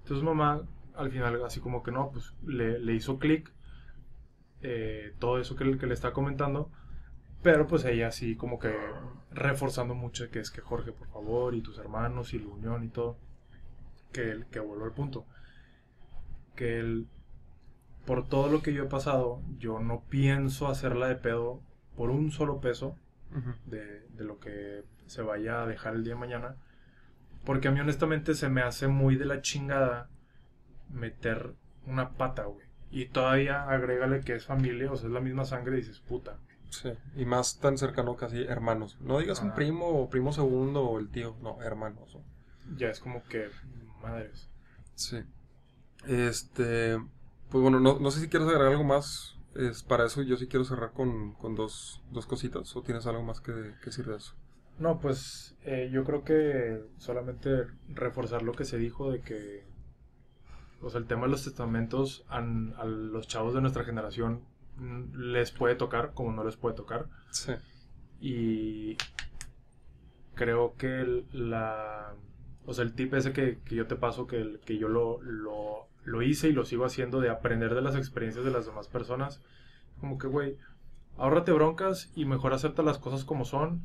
Entonces mamá, al final, así como que no, pues le, le hizo clic eh, todo eso que, que le está comentando. Pero pues ella así como que reforzando mucho que es que Jorge, por favor, y tus hermanos, y la unión y todo. Que, que vuelvo al punto. Que el, por todo lo que yo he pasado, yo no pienso hacerla de pedo por un solo peso de, de lo que se vaya a dejar el día de mañana. Porque a mí honestamente se me hace muy de la chingada meter una pata, güey. Y todavía agrégale que es familia, o sea, es la misma sangre y dices, puta. Sí, y más tan cercano casi hermanos. No digas un primo o primo segundo o el tío, no, hermanos. ¿no? Ya es como que, madres. Sí. Este, pues bueno, no, no sé si quieres agregar algo más. Es para eso yo sí quiero cerrar con, con dos, dos cositas. ¿O tienes algo más que, que decir de eso? No, pues eh, yo creo que solamente reforzar lo que se dijo de que, o sea, el tema de los testamentos an- a los chavos de nuestra generación mm, les puede tocar como no les puede tocar. Sí. Y creo que el- la. O sea, el tip ese que, que yo te paso, que, el- que yo lo, lo, lo hice y lo sigo haciendo de aprender de las experiencias de las demás personas. Como que, güey, ahórrate broncas y mejor acepta las cosas como son.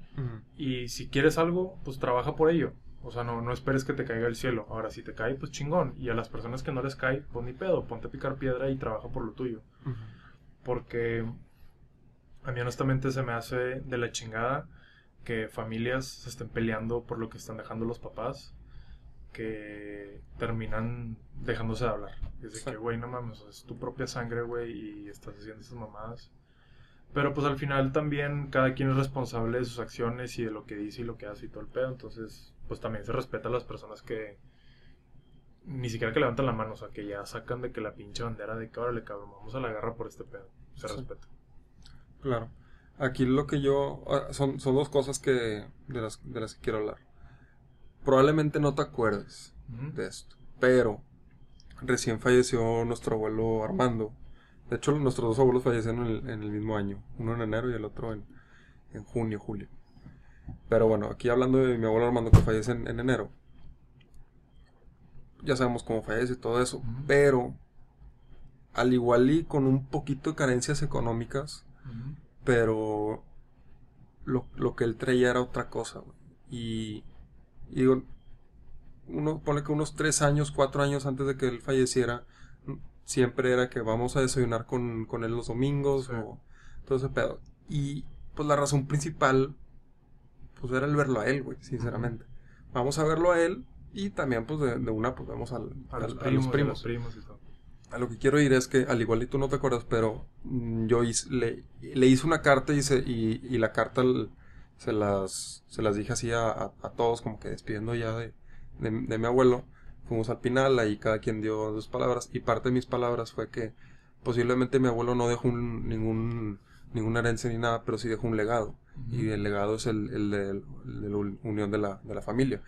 Y si quieres algo, pues trabaja por ello. O sea, no, no esperes que te caiga el cielo. Ahora, si te cae, pues chingón. Y a las personas que no les cae, pues ni pedo. Ponte a picar piedra y trabaja por lo tuyo porque a mí honestamente se me hace de la chingada que familias se estén peleando por lo que están dejando los papás que terminan dejándose de hablar. Es de Sí. que, güey, no mames, es tu propia sangre, güey, y estás haciendo esas mamadas. Pero pues al final también cada quien es responsable de sus acciones y de lo que dice y lo que hace y todo el pedo. Entonces, pues también se respeta a las personas que ni siquiera que levantan la mano, o sea, que ya sacan de que la pinche bandera de que, órale, cabrón, vamos a la guerra por este pedo. Se Sí. respeta. Claro. Aquí lo que yo... ah, Son, son dos cosas que de, las, de las que quiero hablar. Probablemente no te acuerdes de esto, pero recién falleció nuestro abuelo Armando. De hecho, nuestros dos abuelos fallecieron en el, en el mismo año, uno en enero y el otro en, en junio, julio. Pero bueno, aquí hablando de mi abuelo Armando que fallece en, en enero. Ya sabemos cómo fallece y todo eso. Pero, al igual y con un poquito de carencias económicas, pero lo, lo que él traía era otra cosa. Y, y digo, uno pone que unos tres años, cuatro años antes de que él falleciera, siempre era que vamos a desayunar con, con él los domingos Sí. o todo ese pedo. Y pues la razón principal, pues era el verlo a él, güey, sinceramente. Vamos a verlo a él y también pues de, de una pues vemos al- A al- los a primos, a primos. los primos y todo. A lo que quiero ir es que, al igual y tú no te acuerdas, pero mm, yo hice- le, le hice una carta y, se- y, y la carta se las, se las dije así a, a- a todos, como que despidiendo ya de, de, de mi abuelo. Fuimos al final, ahí cada quien dio sus palabras. Y parte de mis palabras fue que posiblemente mi abuelo no dejó un- ningún, ninguna herencia ni nada, pero sí dejó un legado. Y el legado es el, el de, el de la unión de la, de la familia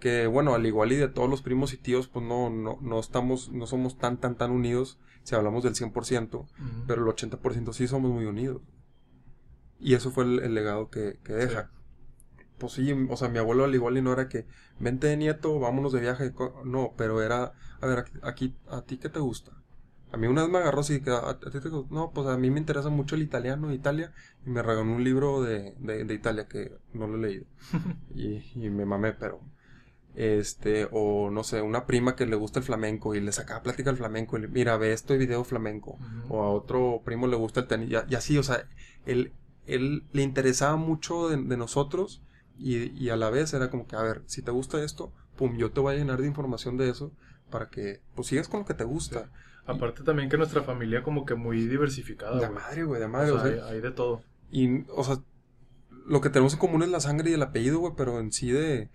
que bueno, al igual y de todos los primos y tíos, pues no, no, no estamos, no somos tan, tan, tan unidos si hablamos del 100%, Ujú. pero el 80% sí somos muy unidos. Y eso fue el, el legado que, que deja. Pues sí, o sea, mi abuelo al igual y no era que, vente de nieto, vámonos de viaje, no, pero era, a ver, aquí, ¿a ti qué te gusta? A mí una vez me agarró así que, ¿a, a ti te gusta? No, pues a mí me interesa mucho el italiano, Italia, y me regaló un libro de, de, de Italia que no lo he leído. y, y me mamé, pero este, o no sé, una prima que le gusta el flamenco y le sacaba plática al flamenco y le, mira, ve este video flamenco. O a otro primo le gusta el tenis. Y, así, o sea, él, él le interesaba mucho de, de nosotros y, y a la vez era como que, a ver, si te gusta esto, pum, yo te voy a llenar de información de eso para que, pues sigas con lo que te gusta. Aparte también que nuestra familia como que muy diversificada, De madre, güey, de O madre. sea, o sea, hay, hay de todo. Y, o sea, lo que tenemos en común es la sangre y el apellido, güey, pero en sí de,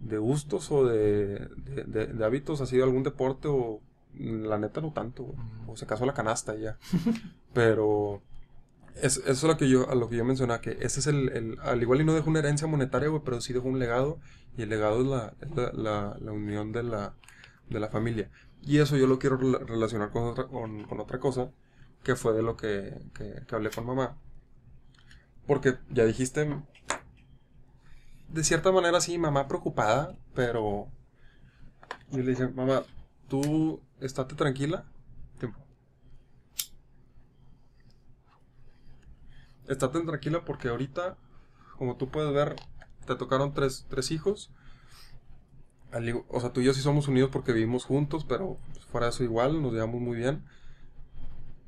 de gustos o de, de, de- de hábitos, así de algún deporte o la neta no tanto, güey. Ujú. O se casó la canasta y ya. pero es, eso es lo que yo, a lo que yo mencionaba, que ese es el, el- al igual y no dejó una herencia monetaria, güey, pero sí dejó un legado y el legado es la, es la, la- la unión de la, de la familia. Y eso yo lo quiero rela- relacionar con otra, con, con otra cosa, que fue de lo que, que, que hablé con mamá. Porque ya dijiste, de cierta manera sí, mamá preocupada, pero yo le dije, mamá, tú estate tranquila. Tiempo. Estate tranquila porque ahorita, como tú puedes ver, te tocaron tres, tres hijos. Al o sea, tú y yo sí somos unidos porque vivimos juntos, pero pues, fuera de eso igual, nos llevamos muy bien.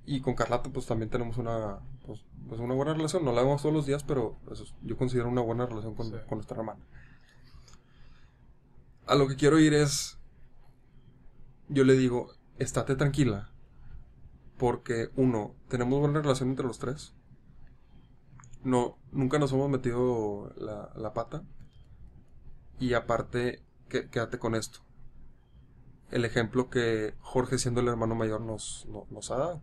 Y con Carlata pues también tenemos una, pues, pues, una buena relación. No la vemos todos los días, pero eso es- yo considero una buena relación con, Sí. con nuestra hermana. A lo que quiero ir es, yo le digo, estate tranquila. Porque uno, tenemos buena relación entre los tres. No, nunca nos hemos metido la, la pata. Y aparte, que- quédate con esto. El ejemplo que Jorge, siendo el hermano mayor, nos, no- nos ha dado.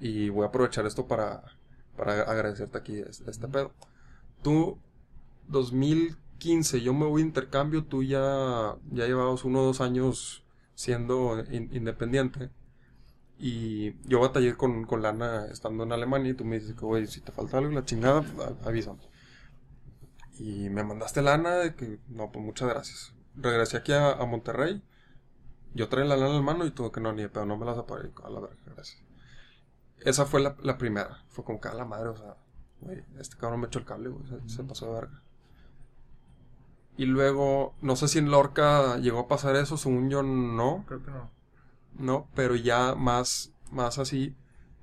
Y voy a aprovechar esto para, para agradecerte aquí este, este pedo. Tú, 2015, yo me voy a intercambio, tú ya, ya llevabas uno o dos años siendo in- independiente. Y yo batallé con, con lana estando en Alemania y tú me dices que, güey, si te falta algo, la chingada, a- avísanos. Y me mandaste lana de que, no, pues muchas gracias. Regresé aquí a, a Monterrey. Yo traía la lana en la mano y todo que no, ni de pedo, no me las apagué. A la verga, gracias. Esa fue la, la primera. Fue como que a la madre, o sea, güey, este cabrón me echó el cable, güey, se, se pasó de verga. Y luego, no sé si en Lorca llegó a pasar eso, según yo no. Creo que no. ¿No? Pero ya más, más así,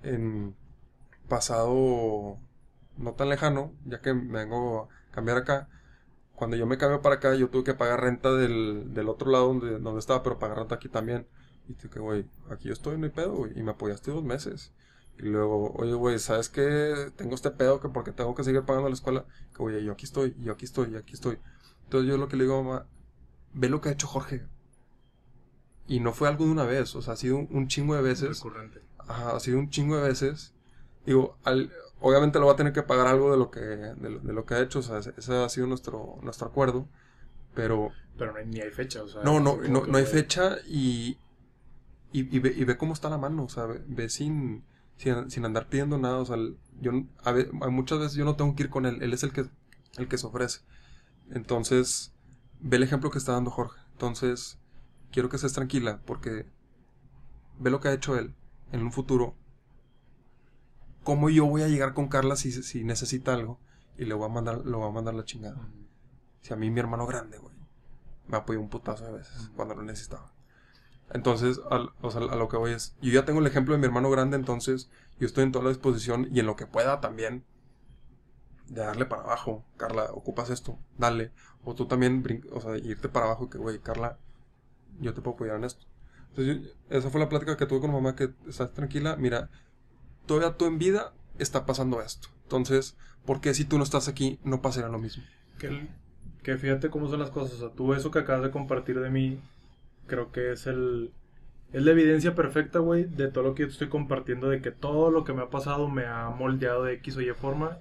en pasado no tan lejano, ya que me vengo a cambiar acá. Cuando yo me cambio para acá, yo tuve que pagar renta del, del otro lado donde, donde estaba, pero pagar renta aquí también. Y dije, güey, aquí yo estoy, no hay pedo, güey. Y me apoyaste dos meses. Y luego, oye, güey, ¿sabes qué? Tengo este pedo que porque tengo que seguir pagando la escuela. Que, güey, yo aquí estoy, yo aquí estoy, y aquí estoy. Entonces yo lo que le digo a mamá, ve lo que ha hecho Jorge. Y no fue algo de una vez, o sea, ha sido un, un chingo de veces. Recurrente. Ajá, ha sido un chingo de veces. Digo, al- obviamente lo va a tener que pagar algo de lo que, de lo, de lo que ha hecho, o sea, ese, ha sido nuestro, nuestro acuerdo. Pero Pero no hay- ni hay fecha, o sea. no, no, no, no hay fecha y, y, y ve, y ve cómo está la mano, o sea, ve, ve sin, sin, sin andar pidiendo nada, o sea, yo, a ve- a muchas veces yo no tengo que ir con él, él es el que, el que se ofrece. Entonces, ve el ejemplo que está dando Jorge. Entonces, quiero que estés tranquila, porque ve lo que ha hecho él en un futuro. ¿Cómo yo voy a llegar con Carla si, si necesita algo? Y le voy a mandar, lo voy a mandar la chingada. Si a mí mi hermano grande, güey, me apoyó un putazo de veces cuando lo necesitaba. Entonces, al- o sea, a lo que voy es, yo ya tengo el ejemplo de mi hermano grande, entonces yo estoy en toda la disposición y en lo que pueda también de darle para abajo. Carla, ocupas esto, dale. O tú también, o sea, irte para abajo que, güey, Carla, yo te puedo apoyar en esto. Entonces, yo- esa fue la plática que tuve con mamá, que estás tranquila, mira, todavía tú en vida está pasando esto. Entonces, ¿por qué si tú no estás aquí no pasaría lo mismo? Que, que fíjate cómo son las cosas. O sea, tú eso que acabas de compartir de mí, creo que es el. Es la evidencia perfecta, güey, de todo lo que yo te estoy compartiendo, de que todo lo que me ha pasado me ha moldeado de X o Y forma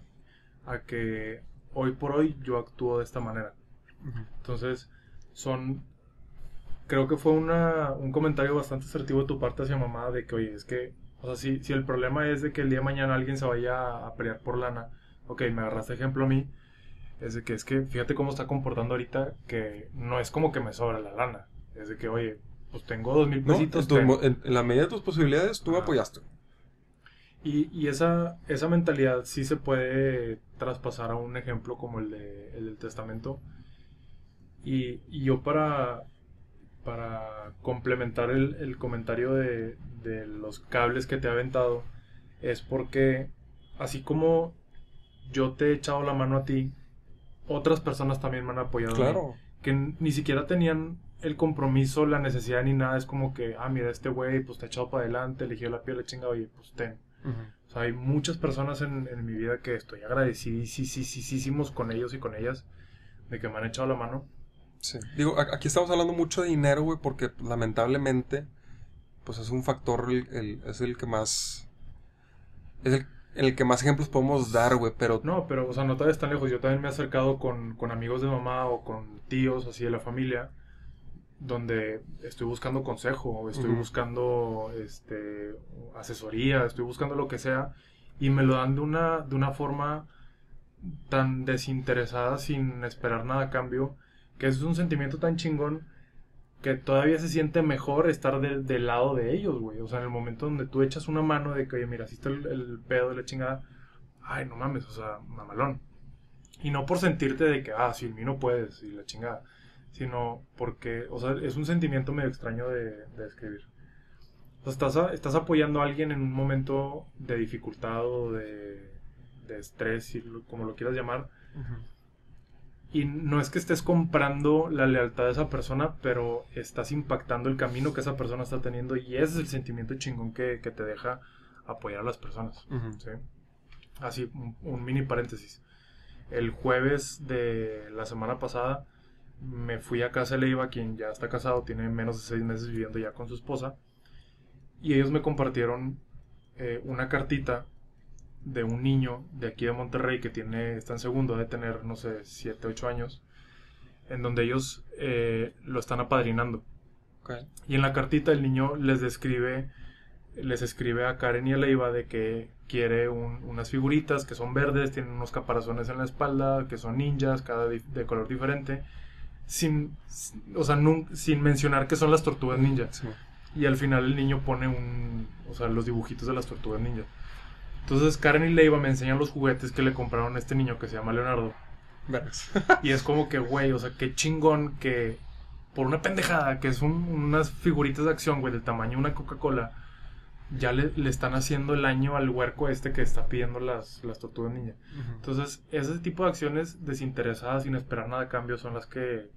a que hoy por hoy yo actúo de esta manera. Entonces, son. Creo que fue una, un comentario bastante asertivo de tu parte hacia mamá de que, oye, es que, o sea, si, si el problema es de que el día de mañana alguien se vaya a pelear por lana, ok, me agarraste ejemplo a mí, es de que es que fíjate cómo está comportando ahorita, que no es como que me sobra la lana, es de que, oye, pues tengo dos mil No, pesitos. en, tu en- en la medida de tus posibilidades, tú me apoyaste. Y, y esa, esa mentalidad sí se puede traspasar a un ejemplo como el, de, el del testamento. Y, y yo para, para complementar el, el comentario de, de los cables que te ha aventado, es porque así como yo te he echado la mano a ti, otras personas también me han apoyado. a Claro. que ni siquiera tenían el compromiso, la necesidad ni nada. Es como que, ah, mira, este güey, pues te ha echado para adelante, eligió la piel, la chinga, oye, pues ten. O sea, hay muchas personas en, en mi vida que estoy agradecidísimos con ellos y con ellas de que me han echado la mano. Sí. Digo, aquí estamos hablando mucho de dinero, güey, porque lamentablemente, pues es un factor, el, el- es el que más, es el, el que más ejemplos podemos dar, güey, pero No, pero, o sea, no vayas tan lejos. Yo también me he acercado con, con amigos de mamá o con tíos, así de la familia, donde estoy buscando consejo, estoy buscando este, asesoría, estoy buscando lo que sea, y me lo dan de una, de una forma tan desinteresada, sin esperar nada a cambio, que es un sentimiento tan chingón que todavía se siente mejor estar de- del lado de ellos, güey. O sea, en el momento donde tú echas una mano de que, oye, mira, así está el, pedo de la chingada, ay, no mames, o sea, mamalón. Y no por sentirte de que, ah, sin mí no puedes, y la chingada, sino porque, o sea, es un sentimiento medio extraño de, de describir. O sea, estás, estás apoyando a alguien en un momento de dificultad o de, estrés, como lo quieras llamar, y no es que estés comprando la lealtad de esa persona, pero estás impactando el camino que esa persona está teniendo y ese es el sentimiento chingón que, que te deja apoyar a las personas. Así, un, un mini paréntesis. El jueves de la semana pasada me fui a casa de Leiva, quien ya está casado, tiene menos de seis meses viviendo ya con su esposa, y ellos me compartieron eh, una cartita de un niño de aquí de Monterrey que tiene, está en segundo, de tener, no sé, 7, 8 años, en donde ellos eh, lo están apadrinando. Y en la cartita el niño les describe, les escribe a Karen y a Leiva de que quiere un- unas figuritas que son verdes, tienen unos caparazones en la espalda, que son ninjas, cada de color diferente, sin, o sea, nun- sin mencionar que son las tortugas ninja. Sí. Y al final el niño pone un, o sea, los dibujitos de las tortugas ninja. Entonces Karen y Leiva me enseñan los juguetes que le compraron a este niño que se llama Leonardo. Vergas. Y es como que, güey, o sea, qué chingón que por una pendejada, que es un- unas figuritas de acción, güey, del tamaño de una Coca-Cola, ya le, le están haciendo el año al huerco este que está pidiendo las, las tortugas. Ujú. Entonces, ese tipo de acciones desinteresadas, sin esperar nada a cambio, son las que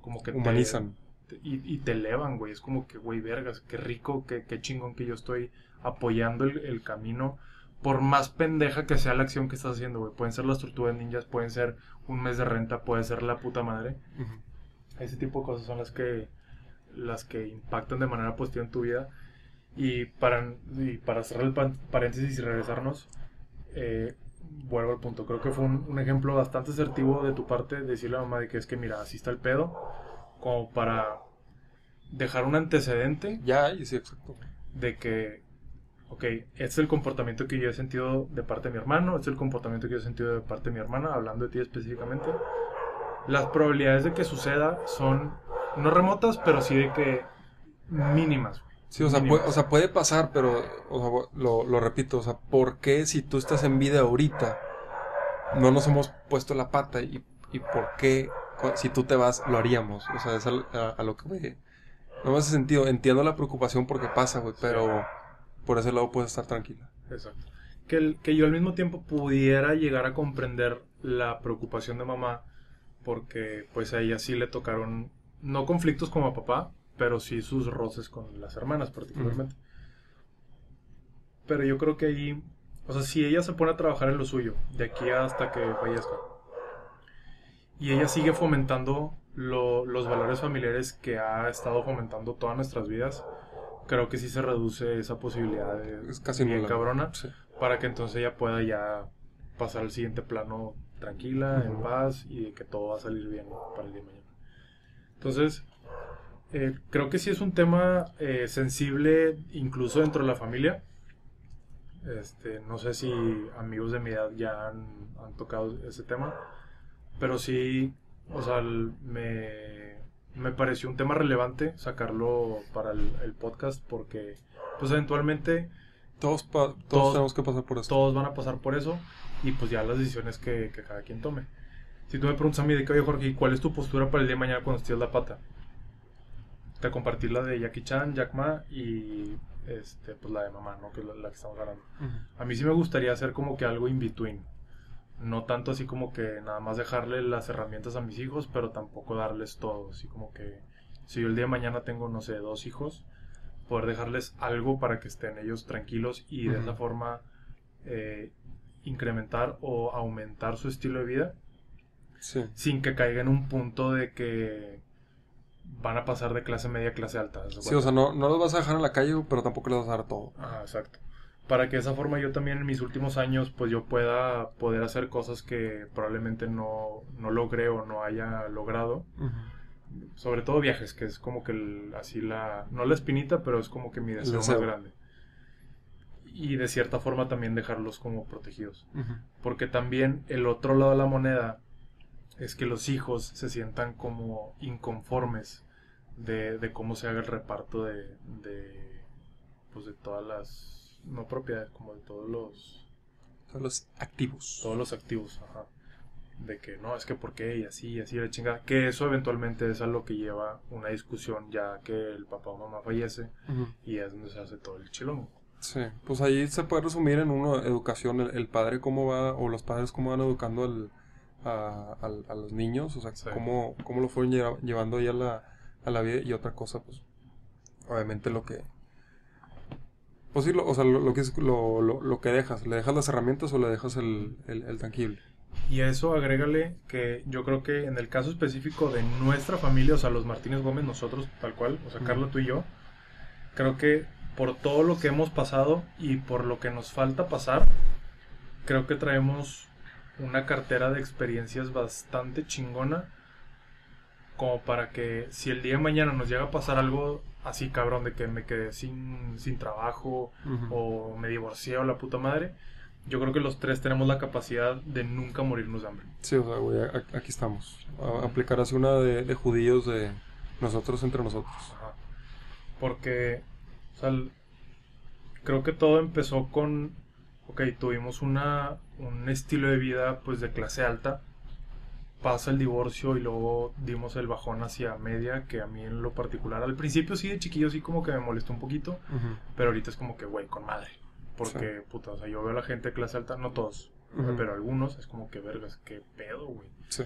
como que te- Humanizan. te- y, y te elevan, güey. Es como que, güey, vergas, qué rico, qué, qué chingón que yo estoy apoyando el, el camino. Por más pendeja que sea la acción que estás haciendo, güey. Pueden ser las tortugas ninjas, pueden ser un mes de renta, puede ser la puta madre. Ujú. Ese tipo de cosas son las que las que impactan de manera positiva en tu vida. Y para, y para cerrar el paréntesis y regresarnos, eh, vuelvo al punto. Creo que fue un, un ejemplo bastante asertivo de tu parte decirle a mamá de que es que, mira, así está el pedo, como para dejar un antecedente Ya, sí, exacto. de que, ok, este es el comportamiento que yo he sentido de parte de mi hermano, este es el comportamiento que yo he sentido de parte de mi hermana, hablando de ti específicamente. Las probabilidades de que suceda son no remotas, pero sí de que mínimas. güey. Sí, o sea, puede, o sea, puede pasar, pero o sea, lo, lo repito, o sea, ¿por qué si tú estás en vida ahorita no nos hemos puesto la pata y, y por qué si tú te vas lo haríamos? O sea, es a, a lo que voy. No me hace sentido, entiendo la preocupación porque pasa, güey, pero por ese lado puedes estar tranquila. Exacto. Que, el- que yo al mismo tiempo pudiera llegar a comprender la preocupación de mamá, porque pues a ella sí le tocaron, no conflictos como a papá, pero sí sus roces con las hermanas particularmente. Pero yo creo que ahí, o sea, si ella se pone a trabajar en lo suyo, de aquí hasta que fallezca, y ella sigue fomentando lo- los valores familiares que ha estado fomentando todas nuestras vidas, creo que sí se reduce esa posibilidad de Es casi bien cabrona Sí. para que entonces ella pueda ya pasar al siguiente plano tranquila, en paz y de que todo va a salir bien para el día de mañana. Entonces, eh, creo que sí es un tema eh, sensible incluso dentro de la familia. Este, no sé si amigos de mi edad ya han, han tocado ese tema, pero sí, o sea, el- me, me pareció un tema relevante sacarlo para el, el podcast porque, pues eventualmente Todos, todos, Todos- tenemos que pasar por esto. todos van a pasar por eso y pues ya las decisiones que, que cada quien tome. Si tú me preguntas a mí de que, oye Jorge, ¿y ¿cuál es tu postura para el día de mañana cuando estés la pata? Te compartir la de Jackie Chan, Jack Ma y este, pues la de mamá, ¿no? Que es la, la que estamos hablando. A mí sí me gustaría hacer como que algo in between. No tanto así como que nada más dejarle las herramientas a mis hijos, pero tampoco darles todo. Así como que si yo el día de mañana tengo, no sé, dos hijos, poder dejarles algo para que estén ellos tranquilos y de esa forma eh, incrementar o aumentar su estilo de vida Sí. sin que caiga en un punto de que van a pasar de clase media a clase alta. ¿haz de Sí, o sea, no, no los vas a dejar en la calle, pero tampoco les vas a dar todo. Ajá, exacto. Para que de esa forma yo también en mis últimos años pues yo pueda poder hacer cosas que probablemente no, no logré o no haya logrado. Sobre todo viajes, que es como que el- así la... No la espinita, pero es como que mi deseo, más grande. Y de cierta forma también dejarlos como protegidos. Porque también el otro lado de la moneda es que los hijos se sientan como inconformes de, de cómo se haga el reparto de, de, pues de todas las, no propiedades, como de todos los, Son los activos. todos los activos, ajá. De que no, es que por qué y así, y así la chingada. Que eso eventualmente es a lo que lleva una discusión ya que el papá o mamá fallece y es donde se hace todo el chilón. Sí, pues ahí se puede resumir en uno, educación, el, el padre cómo va, o los padres cómo van educando al, a, a los niños, o sea, Sí. cómo, cómo lo fueron lleva- llevando ya a la, a la vida, y otra cosa, pues, obviamente lo que, pues sí, lo, o sea, lo, lo que es, lo, lo, lo que dejas, ¿le dejas las herramientas o le dejas el, el, el tangible? Y a eso agrégale que yo creo que en el caso específico de nuestra familia, o sea, los Martínez Gómez, nosotros tal cual, o sea. Carla, tú y yo, creo que por todo lo que hemos pasado y por lo que nos falta pasar, creo que traemos una cartera de experiencias bastante chingona como para que si el día de mañana nos llega a pasar algo así cabrón de que me quedé sin, sin trabajo o me divorcié o la puta madre, yo creo que los tres tenemos la capacidad de nunca morirnos de hambre. Sí, o sea, güey, aquí estamos. A- aplicar así una de, de judíos de nosotros entre nosotros. Ajá. Porque, o sea, creo que todo empezó con, ok, tuvimos una, un estilo de vida pues de clase alta, pasa el divorcio y luego dimos el bajón hacia media, que a mí en lo particular, al principio sí de chiquillo sí como que me molestó un poquito, pero ahorita es como que, güey, con madre. Porque, puta, o sea, yo veo a la gente de clase alta, no todos, pero algunos, es como que, vergas, qué pedo, güey. Sí.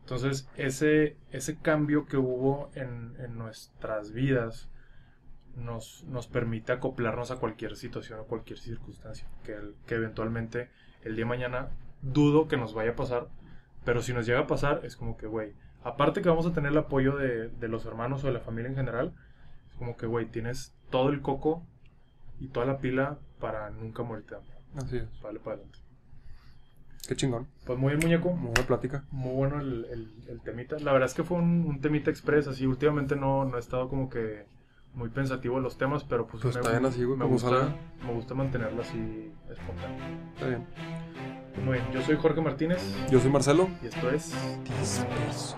Entonces, ese, ese cambio que hubo en, en nuestras vidas nos, nos permite acoplarnos a cualquier situación o cualquier circunstancia que, el- que eventualmente el día de mañana dudo que nos vaya a pasar, pero si nos llega a pasar es como que, güey, aparte que vamos a tener el apoyo de, de los hermanos o de la familia en general, es como que, güey, tienes todo el coco y toda la pila para nunca morirte hambre. Así es. Vale, para adelante. Qué chingón. Pues muy bien, muñeco. Muy buena plática. Muy bueno el, el- el temita. La verdad es que fue un, un temita express, así últimamente no, no he estado como que muy pensativo de los temas, pero pues, Pues me, está bien así, güey, me gusta, me gusta mantenerlo así espontáneo. Está bien. Muy bien, yo soy Jorge Martínez Yo soy Marcelo. y esto es Disperso.